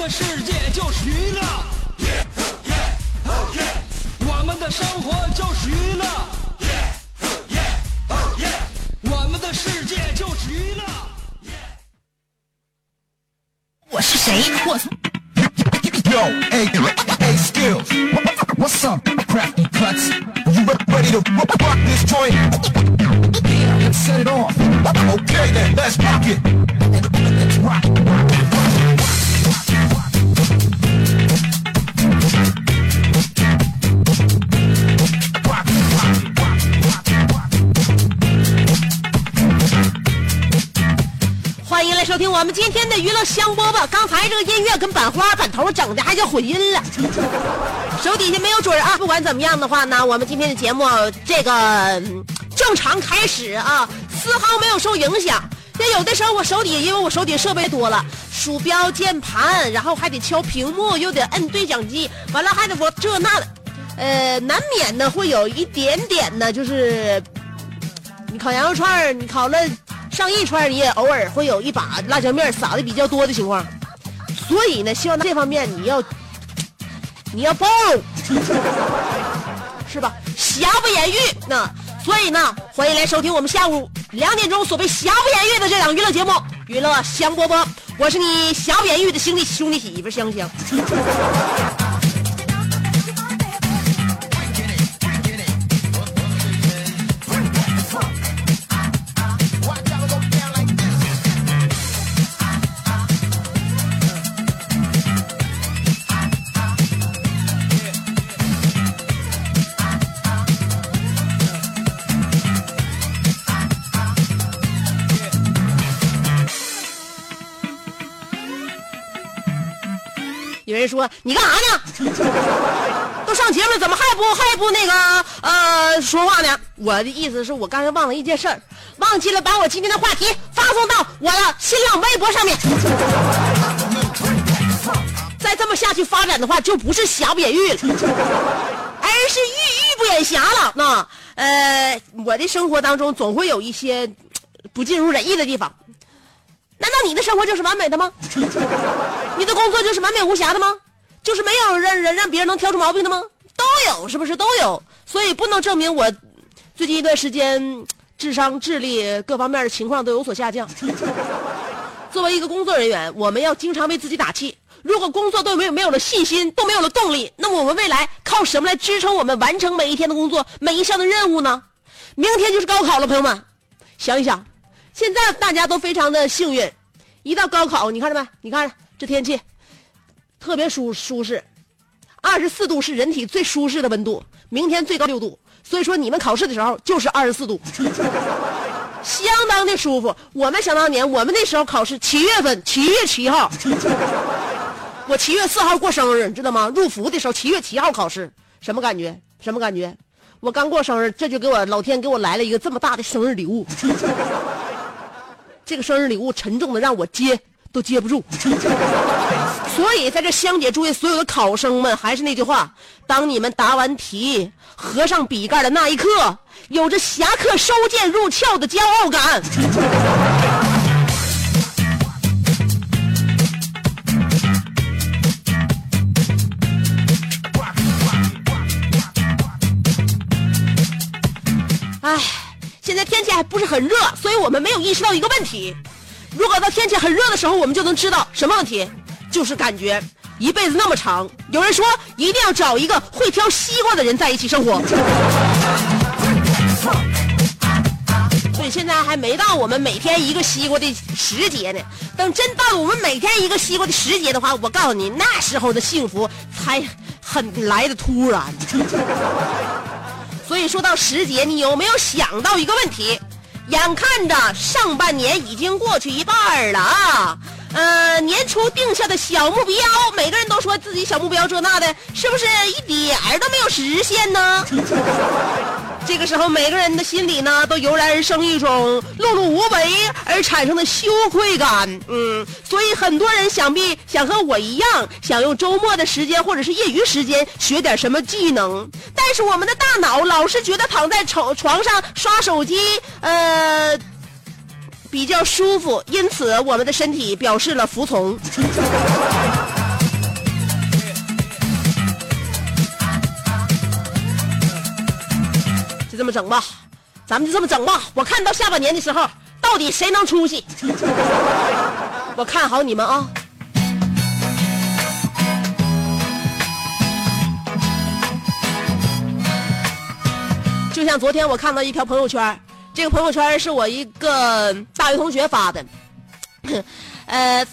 的世界就是娱乐，我们的生活就是娱乐，我们的世界就是娱乐。我是谁？我从 Yo, hey, hey, skills. What's up, crafty cuts? You re- ready to rock rock this joint? Let's set it off. Okay then, let's rock it. Let's rock 我们今天的娱乐香饽饽。刚才这个音乐跟板花板头整的还叫混音了，手底下没有准啊。不管怎么样的话呢，我们今天的节目这个、正常开始啊，丝毫没有受影响。那有的时候我手底，因为我手底设备多了，鼠标、键盘，然后还得敲屏幕，又得摁对讲机，完了还得我这那的，呃，难免呢会有一点点呢，就是你烤羊肉串，你烤了上一串，你也偶尔会有一把辣椒面撒的比较多的情况。所以呢，希望这方面你要你要包容，是吧？瑕不掩瑜。那所以呢，欢迎来收听我们下午两点钟所谓瑕不掩瑜的这档娱乐节目《娱乐香饽饽》，我是你瑕不掩瑜的兄弟兄弟媳妇香香。有人说你干啥呢？都上节目了，怎么还不还不那个呃说话呢？我的意思是我刚才忘了一件事儿，忘记了把我今天的话题发送到我的新浪微博上面。再这么下去发展的话，就不是瑕不掩瑜了，而是玉玉不掩瑕了。那呃，我的生活当中总会有一些不尽如人意的地方。难道你的生活就是完美的吗？你的工作就是完美无瑕的吗？就是没有让人让别人能挑出毛病的吗？都有，是不是都有？所以不能证明我最近一段时间智商、智力各方面的情况都有所下降。作为一个工作人员，我们要经常为自己打气。如果工作都没有没有了信心，都没有了动力，那么我们未来靠什么来支撑我们完成每一天的工作、每一项的任务呢？明天就是高考了，朋友们，想一想，现在大家都非常的幸运，一到高考，你看着没？你看着这天气特别舒舒适，二十四度是人体最舒适的温度，明天最高六度，所以说你们考试的时候就是二十四度。相当的舒服。我们想当年，我们那时候考试七月份，七月七号，我七月四号过生日，你知道吗？入伏的时候七月七号考试，什么感觉？什么感觉？我刚过生日，这就给我老天给我来了一个这么大的生日礼物。这个生日礼物沉重的让我接都接不住。所以在这香姐祝愿所有的考生们，还是那句话：当你们答完题、合上笔盖的那一刻，有着侠客收剑入鞘的骄傲感。唉，现在天气还不是很热，所以我们没有意识到一个问题。如果到天气很热的时候，我们就能知道什么问题，就是感觉一辈子那么长。有人说一定要找一个会挑西瓜的人在一起生活。所以现在还没到我们每天一个西瓜的时节呢。等真到了我们每天一个西瓜的时节的话，我告诉你，那时候的幸福才很来的突然。所以说到时节，你有没有想到一个问题？眼看着上半年已经过去一半了啊，呃，年初定下的小目标，每个人都说自己小目标这那的，是不是一点儿都没有实现呢？这个时候，每个人的心里呢，都油然而生一种碌碌无为而产生的羞愧感。嗯，所以很多人想必想和我一样，想用周末的时间或者是业余时间学点什么技能，但是我们的大脑老是觉得躺在床床上刷手机，呃。比较舒服，因此我们的身体表示了服从。这么整吧，咱们就这么整吧。我看到下半年的时候，到底谁能出息？我看好你们啊！就像昨天我看到一条朋友圈。这个朋友圈是我一个大学同学发的，呃，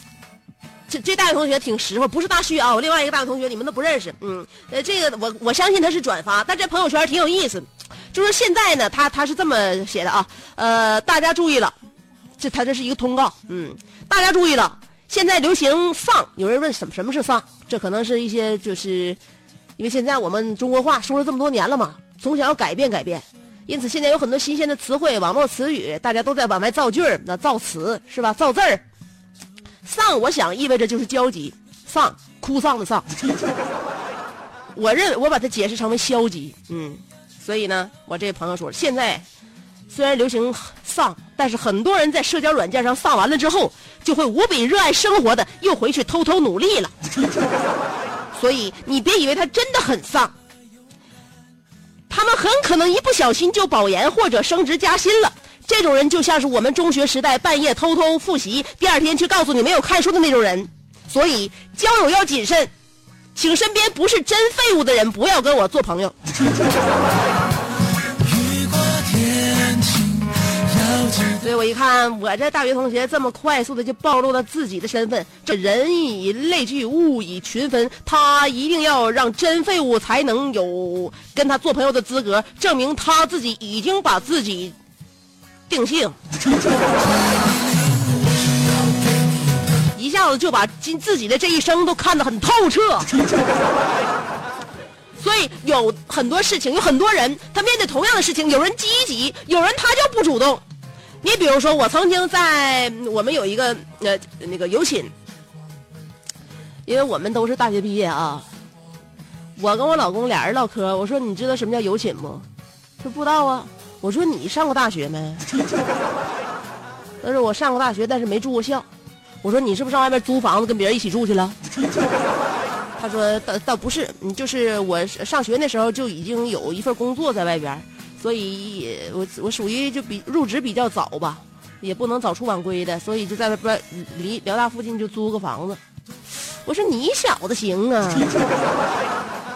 这这大学同学挺实惠，不是大旭啊，我另外一个大学同学你们都不认识，嗯，呃，这个我我相信他是转发，但这朋友圈挺有意思，就是现在呢，他他是这么写的啊，呃，大家注意了，这他这是一个通告，嗯，大家注意了，现在流行丧，有人问什么什么是丧，这可能是一些就是，因为现在我们中国话说了这么多年了嘛，总想要改变改变。因此，现在有很多新鲜的词汇、网络词语，大家都在往外造句儿，那造词是吧？造字儿。丧，我想意味着就是焦急，丧，哭丧的丧。我认我把它解释成为消极，嗯。所以呢，我这朋友说，现在虽然流行丧，但是很多人在社交软件上丧完了之后，就会无比热爱生活的又回去偷偷努力了。所以你别以为他真的很丧。他们很可能一不小心就保研或者升职加薪了。这种人就像是我们中学时代半夜偷偷复习，第二天去告诉你没有看书的那种人。所以交友要谨慎，请身边不是真废物的人不要跟我做朋友。所以我一看，我这大学同学这么快速的就暴露了自己的身份，这人以类聚，物以群分，他一定要让真废物才能有跟他做朋友的资格，证明他自己已经把自己定性，一下子就把今自己的这一生都看得很透彻。所以有很多事情，有很多人，他面对同样的事情，有人积极，有人他就不主动。你比如说，我曾经在我们有一个呃那个有寝，因为我们都是大学毕业啊。我跟我老公俩人唠嗑，我说你知道什么叫有寝不？他说不知道啊。我说你上过大学没？他说我上过大学，但是没住过校。我说你是不是上外面租房子跟别人一起住去了？他说倒倒不是，就是我上学那时候就已经有一份工作在外边。所以，我我属于就比入职比较早吧，也不能早出晚归的，所以就在外边离辽大附近就租个房子。我说你小子行啊，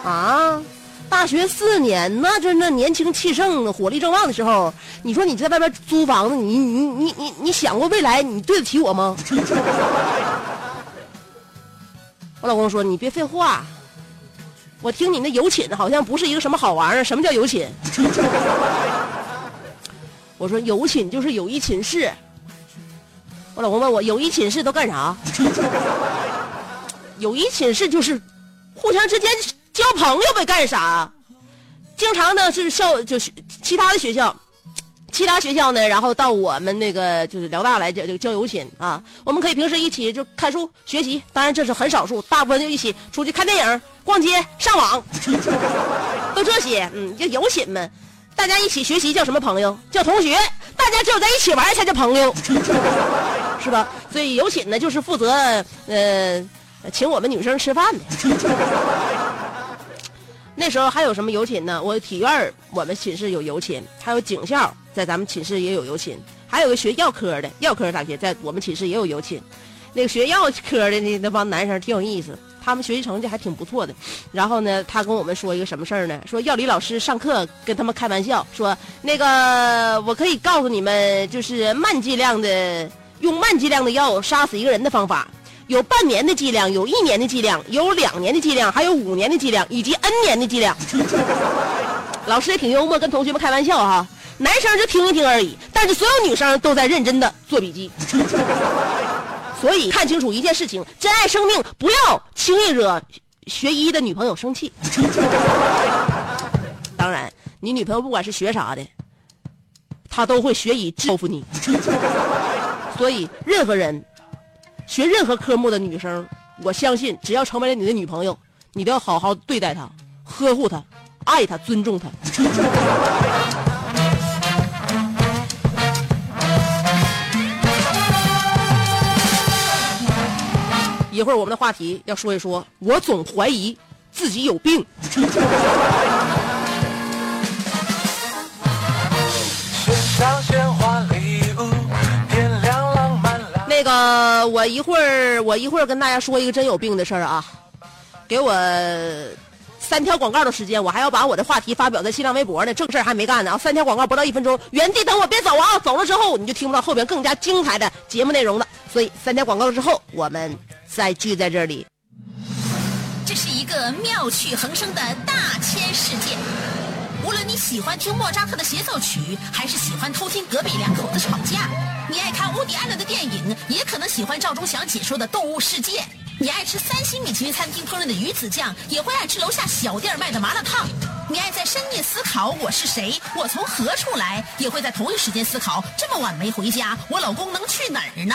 啊，大学四年那就那年轻气盛、火力正旺的时候，你说你在外边租房子，你你你你你想过未来你对得起我吗？我老公说你别废话。我听你那有寝好像不是一个什么好玩意儿，什么叫有寝？我说有寝就是有一寝室。我老公问我有一寝室都干啥？有一寝室就是互相之间交朋友呗，干啥？经常呢是校就是其他的学校。其他学校呢，然后到我们那个就是辽大来交这个交友寝啊，我们可以平时一起就看书学习，当然这是很少数，大部分就一起出去看电影、逛街、上网，都这些，嗯，就友寝嘛。大家一起学习叫什么朋友？叫同学。大家只有在一起玩才叫朋友，是吧？所以友寝呢，就是负责呃请我们女生吃饭的。那时候还有什么游寝呢？我体院我们寝室有游寝，还有警校。在咱们寝室也有游寝，还有个学药科的药科大学，在我们寝室也有游寝。那个学药科的那那帮男生挺有意思，他们学习成绩还挺不错的。然后呢，他跟我们说一个什么事儿呢？说药理老师上课跟他们开玩笑说：“那个我可以告诉你们，就是慢剂量的用慢剂量的药杀死一个人的方法，有半年的剂量，有一年的剂量，有两年的剂量，还有五年的剂量，以及 N 年的剂量。”老师也挺幽默，跟同学们开玩笑哈。男生就听一听而已，但是所有女生都在认真的做笔记。所以看清楚一件事情，珍爱生命，不要轻易惹学医的女朋友生气。当然，你女朋友不管是学啥的，她都会学以报复你。所以，任何人学任何科目的女生，我相信只要成为了你的女朋友，你都要好好对待她，呵护她，爱她，尊重她。一会儿我们的话题要说一说，我总怀疑自己有病。那个，我一会儿我一会儿跟大家说一个真有病的事儿啊，给我三条广告的时间，我还要把我的话题发表在新浪微博呢，正事儿还没干呢啊！三条广告不到一分钟，原地等我，别走啊！走了之后你就听不到后边更加精彩的节目内容了。所以三条广告之后，我们再聚在这里。这是一个妙趣横生的大千世界。无论你喜欢听莫扎特的协奏曲，还是喜欢偷听隔壁两口子吵架，你爱看乌迪安伦的电影，也可能喜欢赵忠祥解说的《动物世界》。你爱吃三星米其林餐厅烹饪的鱼子酱，也会爱吃楼下小店卖的麻辣烫。你爱在深夜思考我是谁，我从何处来，也会在同一时间思考这么晚没回家，我老公能去哪儿呢？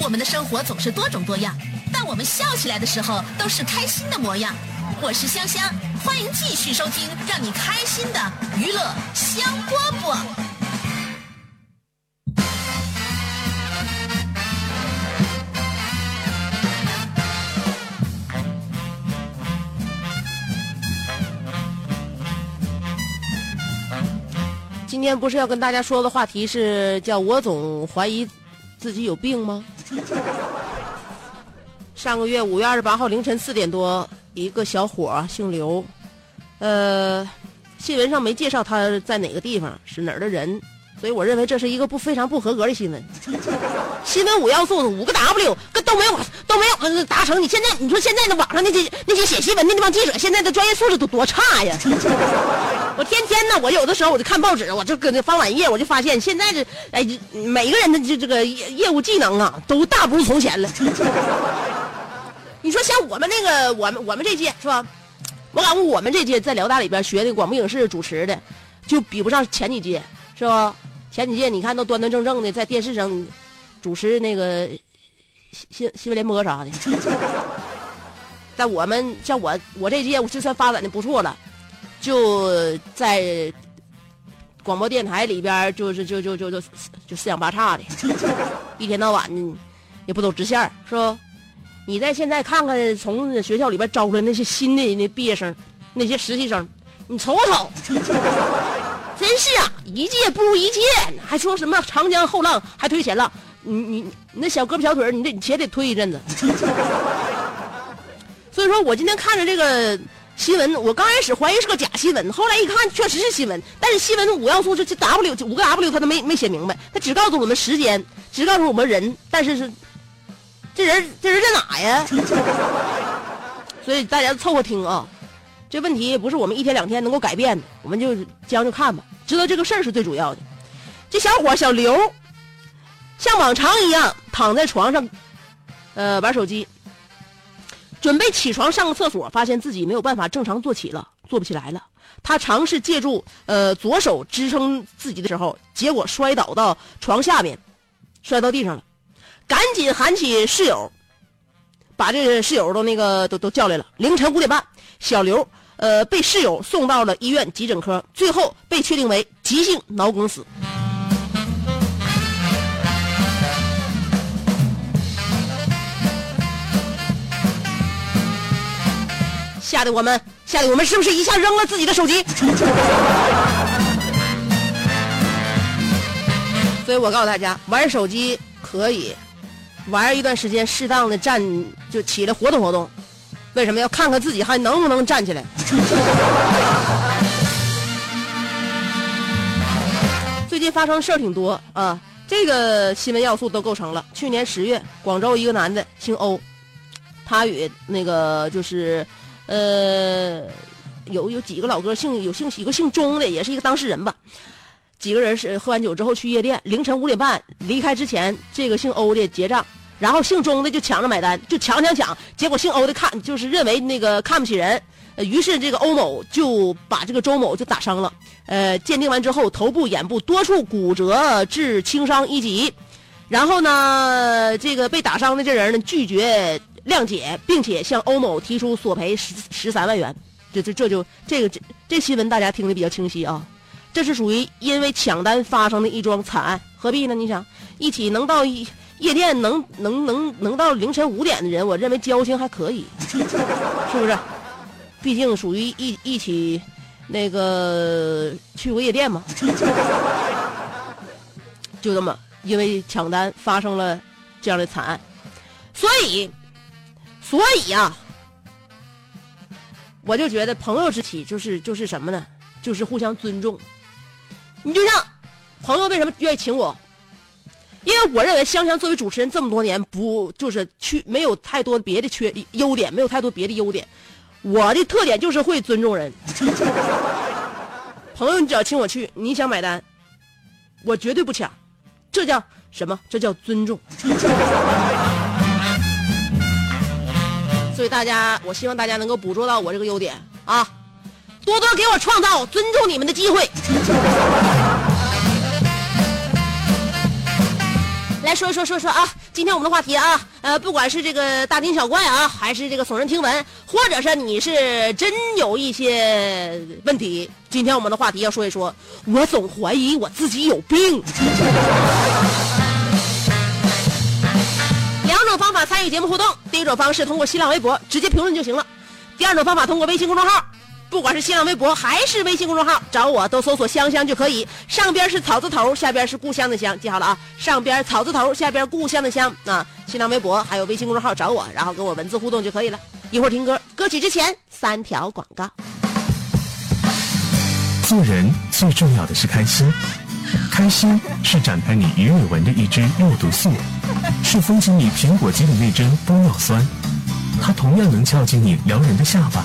我们的生活总是多种多样，但我们笑起来的时候都是开心的模样。我是香香，欢迎继续收听让你开心的娱乐香饽饽。今天不是要跟大家说的话题是叫我总怀疑自己有病吗？上个月五月二十八号凌晨四点多，一个小伙姓刘，呃，新闻上没介绍他在哪个地方，是哪儿的人，所以我认为这是一个不非常不合格的新闻。新闻五要素五个 W 跟都没有都没有达成。你现在你说现在的网上那些那些写新闻的那帮记者，现在的专业素质都多差呀！我天天呢，我有的时候我就看报纸，我就搁那翻网页，我就发现现在这哎每个人的这这个业业务技能啊，都大不如从前了。你说像我们那个我们我们这届是吧？我感觉我们这届在辽大里边学的广播影视主持的，就比不上前几届是吧？前几届你看都端端正正的在电视上主持那个新新新闻联播啥的。在我们像我我这届就算发展的不错了，就在广播电台里边就是就就就就就四仰八叉的，一天到晚的也不走直线是吧？你在现在看看从学校里边招出来那些新的那毕业生，那些实习生，你瞅瞅，真是啊，一届不如一届，还说什么长江后浪还推前浪，你你你那小胳膊小腿儿你得你且得推一阵子。所以说我今天看着这个新闻，我刚开始怀疑是个假新闻，后来一看确实是新闻，但是新闻的五要素这这 W 五个 W 他都没没写明白，他只告诉我们时间，只告诉我们人，但是是。这人这人在哪呀？所以大家凑合听啊，这问题不是我们一天两天能够改变的，我们就将就看吧。知道这个事儿是最主要的。这小伙小刘，像往常一样躺在床上，呃，玩手机，准备起床上个厕所，发现自己没有办法正常坐起了，坐不起来了。他尝试借助呃左手支撑自己的时候，结果摔倒到床下面，摔到地上了。赶紧喊起室友，把这个室友都那个都都叫来了。凌晨五点半，小刘呃被室友送到了医院急诊科，最后被确定为急性脑梗死。吓得我们，吓得我们是不是一下扔了自己的手机？所以我告诉大家，玩手机可以。玩一段时间，适当的站就起来活动活动。为什么要看看自己还能不能站起来？最近发生事儿挺多啊，这个新闻要素都构成了。去年十月，广州一个男的姓欧，他与那个就是呃有有几个老哥姓有姓有个姓钟的，也是一个当事人吧。几个人是喝完酒之后去夜店，凌晨五点半离开之前，这个姓欧的结账，然后姓钟的就抢着买单，就抢抢抢，结果姓欧的看就是认为那个看不起人，于是这个欧某就把这个周某就打伤了，呃，鉴定完之后，头部、眼部多处骨折致轻伤一级，然后呢，这个被打伤的这人呢拒绝谅解，并且向欧某提出索赔十十三万元，这这这就这个这这新闻大家听得比较清晰啊。这是属于因为抢单发生的一桩惨案，何必呢？你想，一起能到夜夜店能能能能到凌晨五点的人，我认为交情还可以，是不是？毕竟属于一一起那个去过夜店嘛，就这么因为抢单发生了这样的惨案，所以所以呀、我就觉得朋友之起就是就是什么呢？就是互相尊重。你就像朋友为什么愿意请我？因为我认为香香作为主持人这么多年，不就是缺没有太多别的缺优点，没有太多别的优点。我的特点就是会尊重人。朋友，你只要请我去，你想买单，我绝对不抢。这叫什么？这叫尊重。所以大家，我希望大家能够捕捉到我这个优点啊，多多给我创造尊重你们的机会。来说一说说说啊，今天我们的话题啊，呃，不管是这个大惊小怪啊，还是这个耸人听闻，或者是你是真有一些问题，今天我们的话题要说一说，我总怀疑我自己有病。两种方法参与节目互动，第一种方式通过新浪微博直接评论就行了，第二种方法通过微信公众号。不管是新浪微博还是微信公众号，找我都搜索“香香”就可以。上边是草字头，下边是故乡的乡，记好了啊！上边草字头，下边故乡的乡啊！新浪微博还有微信公众号找我，然后跟我文字互动就可以了。一会儿听歌，歌曲之前三条广告。做人最重要的是开心，开心是展开你鱼尾纹的一支肉毒素，是封紧你苹果肌的那针玻尿酸，它同样能翘起你撩人的下巴。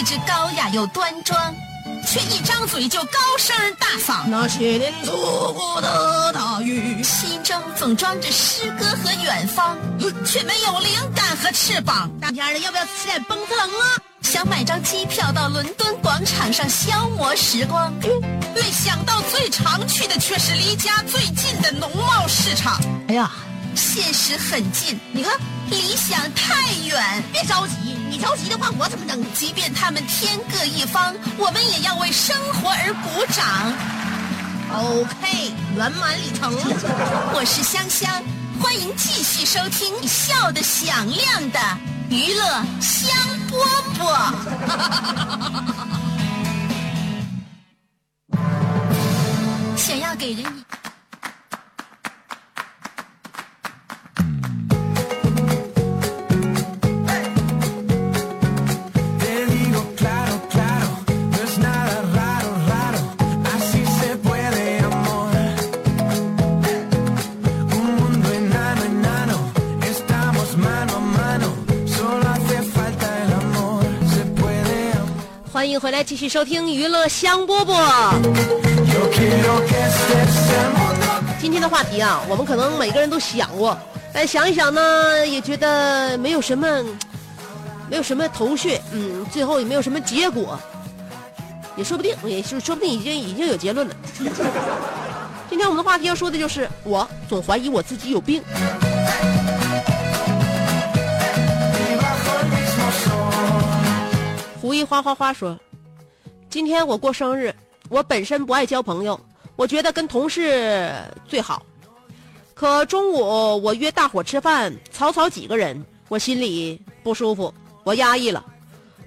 气质高雅又端庄，却一张嘴就高声大嗓。那些年错过的大雨，心中总装着诗歌和远方，却没有灵感和翅膀。大天的要不要吃点蹦特冷啊？想买张机票到伦敦广场上消磨时光，没想到最常去的却是离家最近的农贸市场。哎呀，现实很近，你看理想太远。别着急，你着急的话我怎么整？即便他们天各一方，我们也要为生活而鼓掌。OK，圆满礼成。我是香香，欢迎继续收听笑得响亮的娱乐香饽饽。想要给人继续收听娱乐香饽饽。今天的话题啊，我们可能每个人都想过，但想一想呢，也觉得没有什么，没有什么头绪，嗯，最后也没有什么结果，也说不定，也是说不定已经已经有结论了。今天我们的话题要说的就是，我总怀疑我自己有病。胡一花花花说：“今天我过生日，我本身不爱交朋友，我觉得跟同事最好。可中午我约大伙吃饭，草草几个人，我心里不舒服，我压抑了。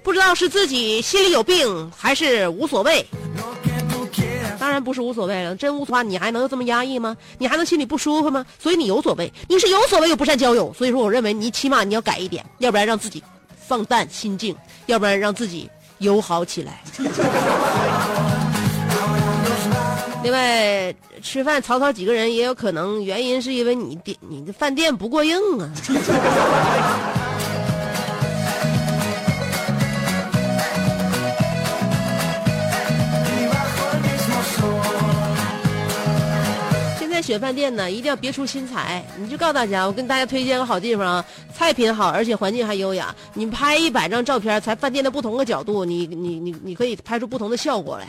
不知道是自己心里有病，还是无所谓。当然不是无所谓了，真无所谓，你还能这么压抑吗？你还能心里不舒服吗？所以你有所谓，你是有所谓又不善交友。所以说，我认为你起码你要改一点，要不然让自己放淡心境，要不然让自己友好起来。另外，吃饭曹操几个人也有可能原因是因为你店你的饭店不过硬啊。在选饭店呢，一定要别出心裁，你就告诉大家，我跟大家推荐个好地方啊，菜品好，而且环境还优雅。你拍一百张照片，才饭店的不同的角度，你你你你可以拍出不同的效果来，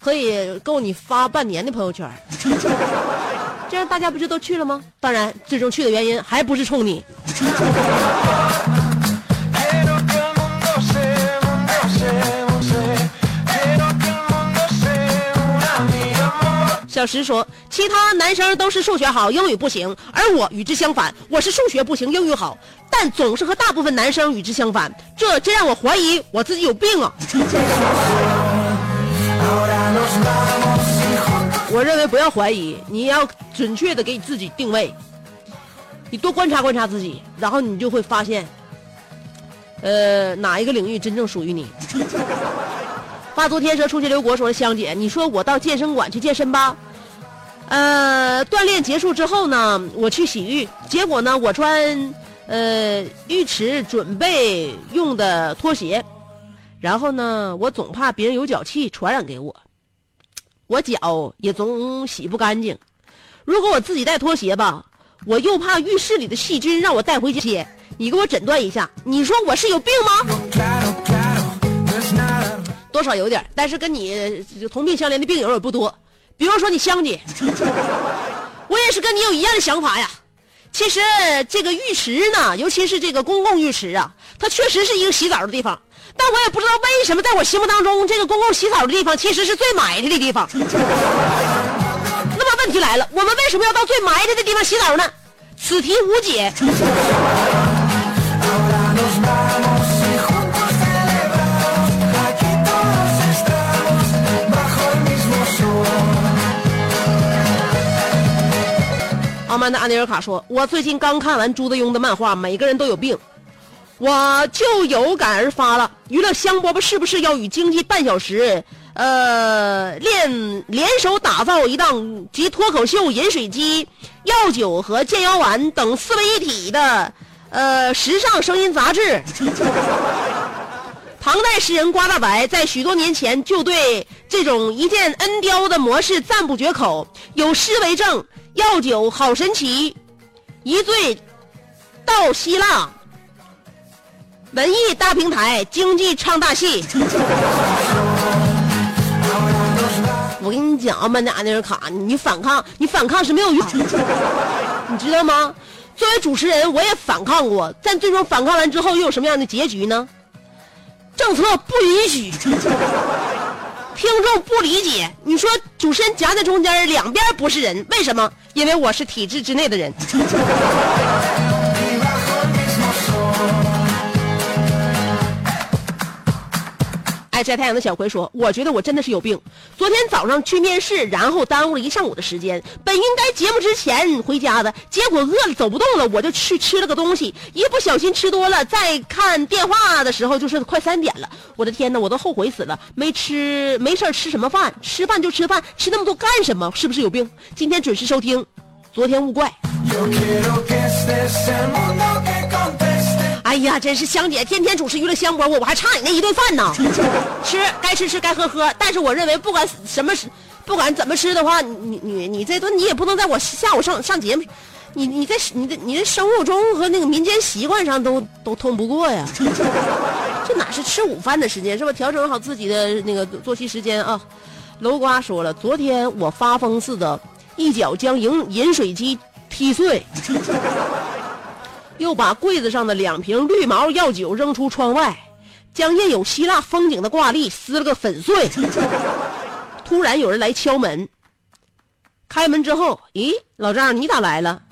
可以够你发半年的朋友圈。这样大家不就都去了吗？当然，最终去的原因还不是冲你。小石说，其他男生都是数学好，英语不行，而我与之相反，我是数学不行，英语好，但总是和大部分男生与之相反，这真让我怀疑我自己有病啊！我认为不要怀疑，你要准确的给你自己定位，你多观察观察自己，然后你就会发现，呃，哪一个领域真正属于你。发足天蛇出去留国说：“香姐，你说我到健身馆去健身吧？呃，锻炼结束之后呢，我去洗浴，结果呢，我穿呃浴池准备用的拖鞋，然后呢，我总怕别人有脚气传染给我。”我脚也总洗不干净。如果我自己带拖鞋吧，我又怕浴室里的细菌让我带回家。你给我诊断一下，你说我是有病吗多少有点，但是跟你呃同病相怜的病友也不多。比如说你香姐，我也是跟你有一样的想法呀。其实这个浴池呢，尤其是这个公共浴池啊，它确实是一个洗澡的地方。但我也不知道为什么，在我心目当中，这个公共洗澡的地方其实是最埋汰的地方。那么问题来了，我们为什么要到最埋汰的地方洗澡呢？此题无解。傲慢的安尼尔卡说：“我最近刚看完朱德庸的漫画《每个人都有病》，我就有感而发了。娱乐香饽饽是不是要与经济半小时，呃，联联手打造一档集脱口秀、饮水机、药酒和健腰丸等四位一体的，呃，时尚声音杂志？”唐代诗人瓜大白在许多年前就对这种一箭恩雕的模式赞不绝口，有诗为证：“药酒好神奇，一醉到希腊。”文艺大平台，经济唱大戏。我跟你讲啊，曼达安尼尔卡，你反抗，你反抗是没有用，你知道吗？作为主持人，我也反抗过，但最终反抗完之后，又有什么样的结局呢？政策不允许，听众不理解。你说主持人夹在中间，两边不是人，为什么？因为我是体制之内的人。晒太阳的小葵说：“我觉得我真的是有病。昨天早上去面试，然后耽误了一上午的时间。本应该节目之前回家的，结果饿了走不动了，我就去吃了个东西。一不小心吃多了，再看电话的时候就是快三点了。我的天哪，我都后悔死了，没吃没事吃什么饭？吃饭就吃饭，吃那么多干什么？是不是有病？今天准时收听，昨天勿怪。”哎呀，真是香姐天天主持娱乐香饽饽，我还差你那一顿饭呢。吃该吃吃该喝喝，但是我认为不管什么时，不管怎么吃的话，你你你这顿你也不能在我下午上上节目，你你在你的你的生物钟和那个民间习惯上都都通不过呀。这哪是吃午饭的时间是吧？调整好自己的那个作息时间啊。楼瓜说了，昨天我发疯似的，一脚将饮饮水机踢碎。又把柜子上的两瓶绿毛药酒扔出窗外，将印有希腊风景的挂历撕了个粉碎。突然有人来敲门，开门之后，咦，老丈你咋来了？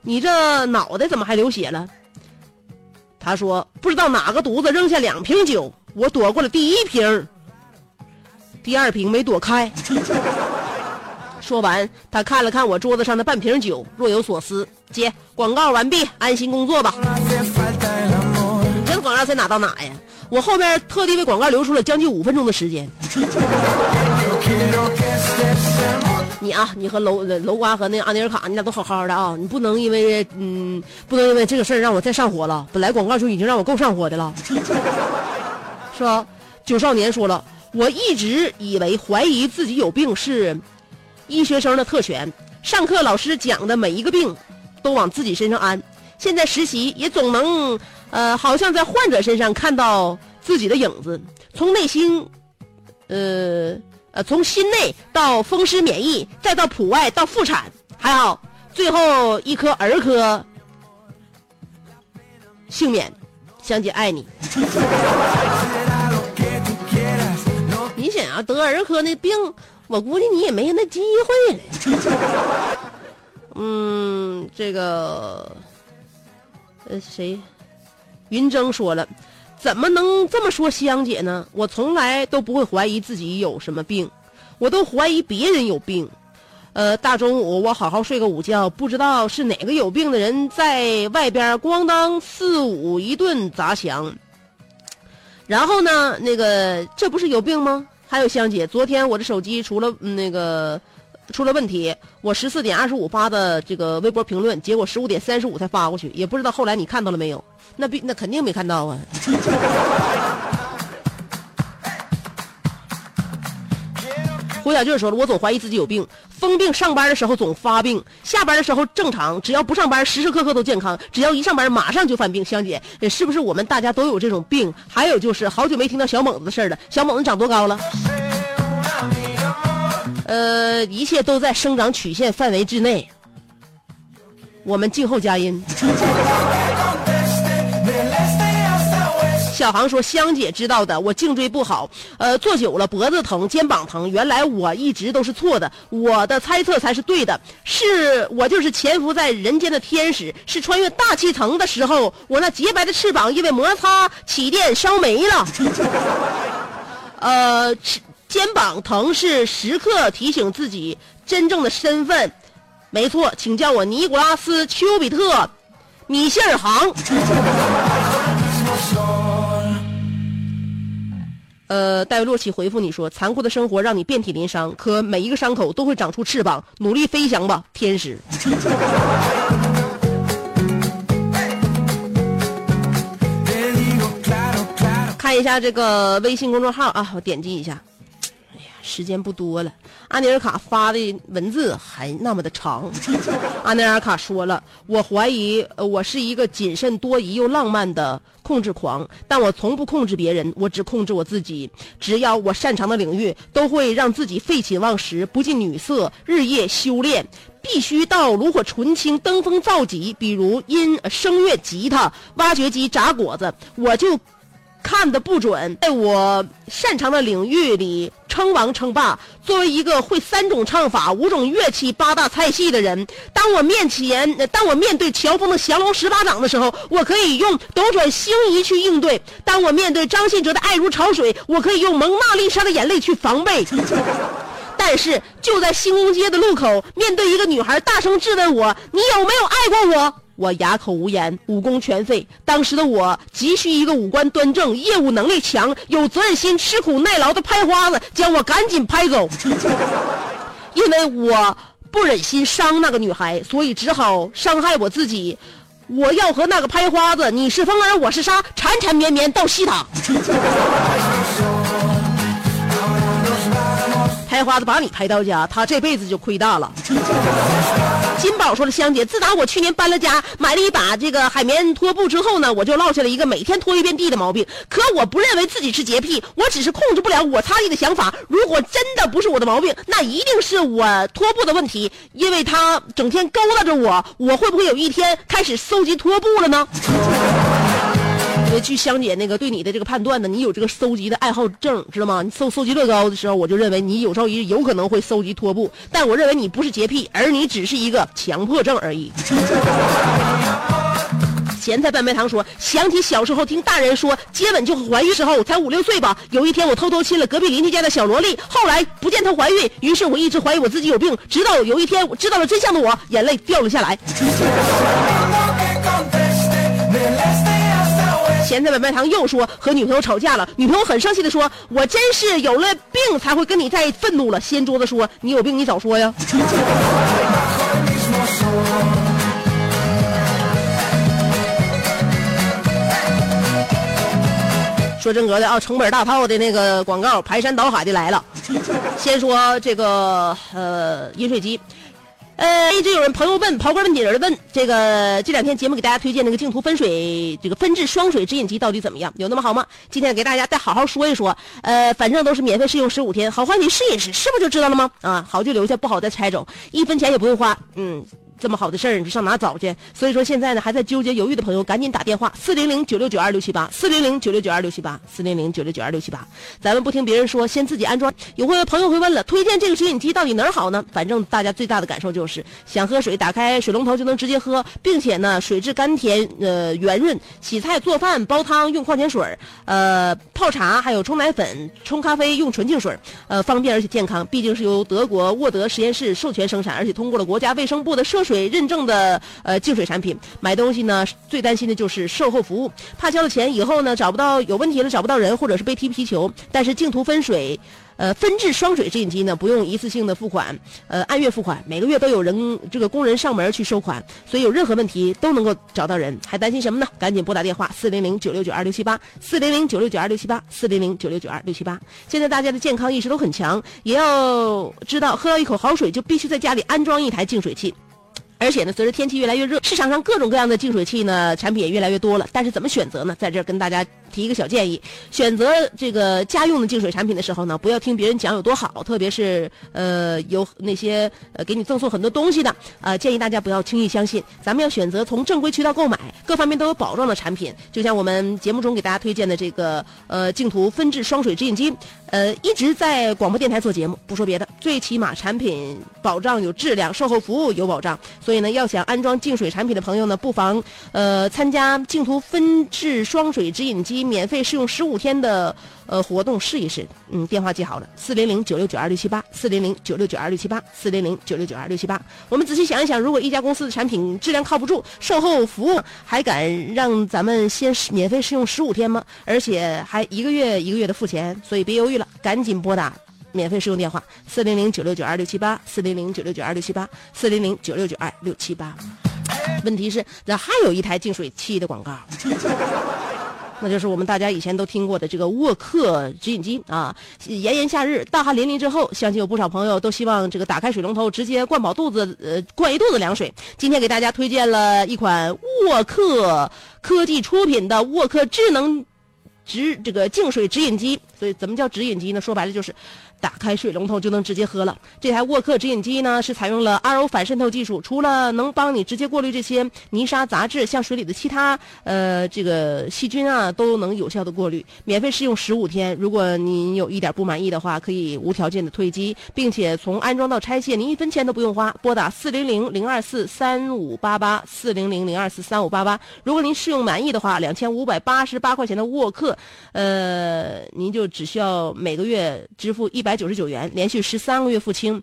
你这脑袋怎么还流血了？他说不知道哪个犊子扔下两瓶酒，我躲过了第一瓶，第二瓶没躲开。说完，他看了看我桌子上的半瓶酒，若有所思。姐，广告完毕，安心工作吧。你这广告才哪到哪呀？我后边特地为广告留出了将近五分钟的时间。你啊，你和楼楼瓜和那个阿尼尔卡，你俩都好好的啊！你不能因为嗯，不能因为这个事儿让我再上火了。本来广告就已经让我够上火的了，是吧？九少年说了，我一直以为怀疑自己有病是医学生的特权，上课老师讲的每一个病都往自己身上安。现在实习也总能呃，好像在患者身上看到自己的影子，从内心呃呃，从心内到风湿免疫，再到普外到妇产，还好最后一科儿科幸免。香姐爱你。你想要得儿科那病，我估计你也没那机会了。嗯，这个，呃，谁？云峥说了，怎么能这么说香姐呢？我从来都不会怀疑自己有什么病，我都怀疑别人有病。呃，大中午我好好睡个午觉，不知道是哪个有病的人在外边咣当四五一顿砸墙。然后呢，那个这不是有病吗？还有香姐，昨天我的手机出了那个出了问题，我十四点二十五发的这个微博评论，结果十五点三十五才发过去，也不知道后来你看到了没有？那必那肯定没看到啊。胡小俊说了，我总怀疑自己有病，疯病上班的时候总发病，下班的时候正常，只要不上班时时刻刻都健康，只要一上班马上就犯病。香姐，是不是我们大家都有这种病？还有就是好久没听到小猛子的事了，小猛子长多高了？呃，一切都在生长曲线范围之内。我们静候佳音。小航说：“香姐知道的，我颈椎不好，呃，坐久了脖子疼、肩膀疼。原来我一直都是错的，我的猜测才是对的。是我就是潜伏在人间的天使，是穿越大气层的时候，我那洁白的翅膀因为摩擦起电烧没了。呃，肩膀疼是时刻提醒自己真正的身份。没错，请叫我尼古拉斯·丘比特·米歇尔·航。”呃，戴维洛奇回复你说：“残酷的生活让你遍体鳞伤，可每一个伤口都会长出翅膀，努力飞翔吧，天使。Te digo claro, claro. ”看一下这个微信公众号啊，我点击一下。时间不多了，阿尼尔卡发的文字还那么的长。阿尼尔卡说了：“我怀疑呃我是一个谨慎多疑又浪漫的控制狂，但我从不控制别人，我只控制我自己。只要我擅长的领域，都会让自己废寝忘食，不近女色，日夜修炼。”必须到炉火纯青、登峰造极，比如音声乐吉他、挖掘机炸果子，我就看的不准，在我擅长的领域里称王称霸。作为一个会三种唱法、五种乐器、八大菜系的人，当我面前，当我面对乔峰的降龙十八掌的时候，我可以用斗转星移去应对；当我面对张信哲的爱如潮水，我可以用蒙娜丽莎的眼泪去防备。但是就在兴隆街的路口，面对一个女孩大声质问我：“你有没有爱过我？”我哑口无言，武功全废。当时的我急需一个五官端正、业务能力强、有责任心、吃苦耐劳的拍花子，将我赶紧拍走。因为我不忍心伤那个女孩，所以只好伤害我自己。我要和那个拍花子，你是风儿，我是沙，缠缠绵绵到西塔。拍花子把你拍到家，他这辈子就亏大了。金宝说了，香姐，自打我去年搬了家，买了一把这个海绵拖布之后呢，我就落下了一个每天拖一遍地的毛病。可我不认为自己是洁癖，我只是控制不了我擦地的想法。如果真的不是我的毛病，那一定是我拖布的问题，因为它整天勾搭着我，我会不会有一天开始搜集拖布了呢？因为据香姐那个对你的这个判断呢，你有这个搜集的爱好症，知道吗？你搜搜集乐高的时候，我就认为你有朝一日有可能会搜集拖布，但我认为你不是洁癖，而你只是一个强迫症而已。咸菜半白糖说，想起小时候听大人说接吻就怀孕时候，我才五六岁吧。有一天我偷偷亲了隔壁邻居家的小萝莉，后来不见她怀孕，于是我一直怀疑我自己有病，直到有一天我知道了真相的我，眼泪掉了下来。咸菜白白糖又说和女朋友吵架了，女朋友很生气的说：“我真是有了病才会跟你在愤怒了。”掀桌子说：“你有病你早说呀。”说真格的啊，成本大套的那个广告排山倒海的来了。先说这个呃饮水机，呃，一直有人朋友问，刨根问底的问，这个这两天节目给大家推荐那个净土分水这个分制双水直饮机到底怎么样？有那么好吗？今天给大家再好好说一说。呃，反正都是免费试用十五天，好坏你试一试，是不就知道了吗？啊，好就留下，不好再拆走，一分钱也不用花。嗯。这么好的事儿，你上哪找去？所以说现在呢，还在纠结犹豫的朋友，赶紧打电话四零零九六九二六七八四零零九六九二六七八四零零九六九二六七八。咱们不听别人说，先自己安装。有会朋友会问了，推荐这个直饮机到底哪儿好呢？反正大家最大的感受就是，想喝水，打开水龙头就能直接喝，并且呢，水质甘甜，呃，圆润。洗菜、做饭、煲汤用矿泉水，呃，泡茶还有冲奶粉、冲咖啡用纯净水，呃，方便而且健康。毕竟是由德国沃德实验室授权生产，而且通过了国家卫生部的涉水认证的呃净水产品。买东西呢，最担心的就是售后服务，怕交了钱以后呢找不到有问题了找不到人，或者是被踢皮球。但是净土分水。呃，分制双水直饮机呢，不用一次性的付款，呃，按月付款，每个月都有人这个工人上门去收款，所以有任何问题都能够找到人，还担心什么呢？赶紧拨打电话四零零九六九二六七八四零零九六九二六七八四零零九六九二六七八。现在大家的健康意识都很强，也要知道喝到一口好水就必须在家里安装一台净水器。而且呢，随着天气越来越热，市场上各种各样的净水器呢产品也越来越多了。但是怎么选择呢？在这儿跟大家提一个小建议：选择这个家用的净水产品的时候呢，不要听别人讲有多好，特别是呃有那些呃给你赠送很多东西的，呃建议大家不要轻易相信。咱们要选择从正规渠道购买，各方面都有保障的产品。就像我们节目中给大家推荐的这个呃净土分治双水直饮机，呃一直在广播电台做节目，不说别的，最起码产品保障有质量，售后服务有保障。所以呢，要想安装净水产品的朋友呢，不妨呃参加净土分治双水直饮机免费试用十五天的呃活动试一试。嗯，电话记好了，四零零九六九二六七八，四零零九六九二六七八，四零零九六九二六七八。我们仔细想一想，如果一家公司的产品质量靠不住，售后服务还敢让咱们先免费试用十五天吗？而且还一个月一个月的付钱，所以别犹豫了，赶紧拨打。免费试用电话：四零零九六九二六七八，四零零九六九二六七八，四零零九六九二六七八。问题是，这还有一台净水器的广告，那就是我们大家以前都听过的这个沃克直饮机啊。炎炎夏日，大汗淋漓之后，相信有不少朋友都希望这个打开水龙头直接灌饱肚子，呃，灌一肚子凉水。今天给大家推荐了一款沃克科技出品的沃克智能直这个净水直饮机。所以怎么叫直饮机呢？说白了就是。打开水龙头就能直接喝了。这台沃克直饮机呢是采用了 RO 反渗透技术，除了能帮你直接过滤这些泥沙杂质，像水里的其他呃这个细菌啊都能有效的过滤。免费试用十五天，如果您有一点不满意的话，可以无条件的退机，并且从安装到拆卸您一分钱都不用花。拨打四零零零二四三五八八四零零零二四三五八八。如果您试用满意的话，两千五百八十八块钱的沃克，呃，您就只需要每个月支付一百。九十九元，连续十三个月付清，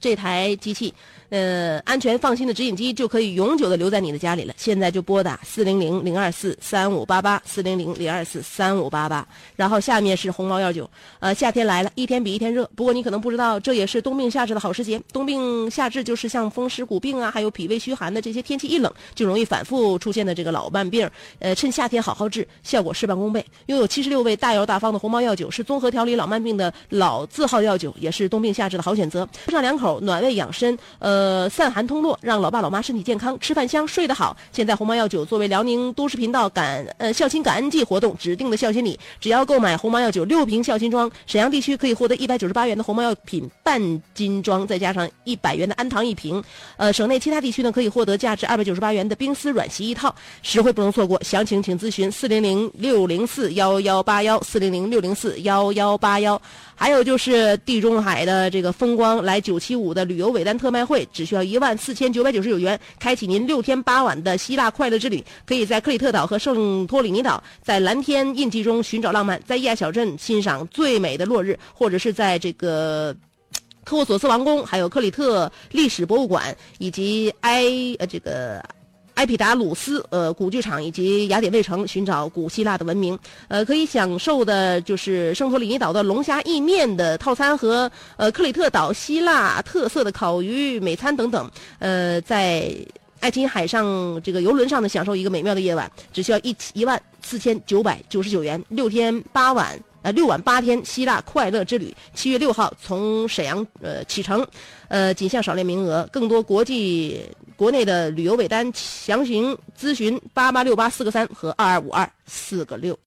这台机器。呃，安全放心的直饮机就可以永久的留在你的家里了。现在就拨打四零零零二四三五八八四零零零二四三五八八。然后下面是鸿茅药酒，呃，夏天来了，一天比一天热。不过你可能不知道，这也是冬病夏治的好时节。冬病夏治就是像风湿骨病啊，还有脾胃虚寒的这些天气一冷就容易反复出现的这个老慢病。呃，趁夏天好好治，效果事半功倍。拥有七十六味大药大方的鸿茅药酒是综合调理老慢病的老字号药酒，也是冬病夏治的好选择。上两口，暖胃养身，呃。呃，散寒通络，让老爸老妈身体健康，吃饭香，睡得好。现在鸿茅药酒作为辽宁都市频道感呃孝心感恩季活动指定的孝心礼，只要购买鸿茅药酒六瓶孝心装，沈阳地区可以获得一百九十八元的鸿茅药品半斤装，再加上一百元的安糖一瓶。呃，省内其他地区呢可以获得价值二百九十八元的冰丝软席一套，实惠不能错过。详情请咨询四零零六零四幺幺八幺四零零六零四幺幺八幺。还有就是地中海的这个风光来九七五的旅游尾单特卖会，只需要一万四千九百九十九元，开启您六天八晚的希腊快乐之旅。可以在克里特岛和圣托里尼岛，在蓝天印记中寻找浪漫，在伊亚小镇欣赏最美的落日，或者是在这个科沃索斯王宫、还有克里特历史博物馆以及埃呃这个。埃皮达鲁斯呃古剧场以及雅典卫城，寻找古希腊的文明。呃，可以享受的就是圣托里尼岛的龙虾意面的套餐和呃克里特岛希腊特色的烤鱼美餐等等。呃，在爱琴海上这个游轮上呢，享受一个美妙的夜晚，只需要一一万四千九百九十九元，六天八晚。呃，六晚八天希腊快乐之旅，七月六号从沈阳呃启程，呃，仅限少量名额，更多国际国内的旅游尾单详情咨询八八六八四个三和二二五二四个六。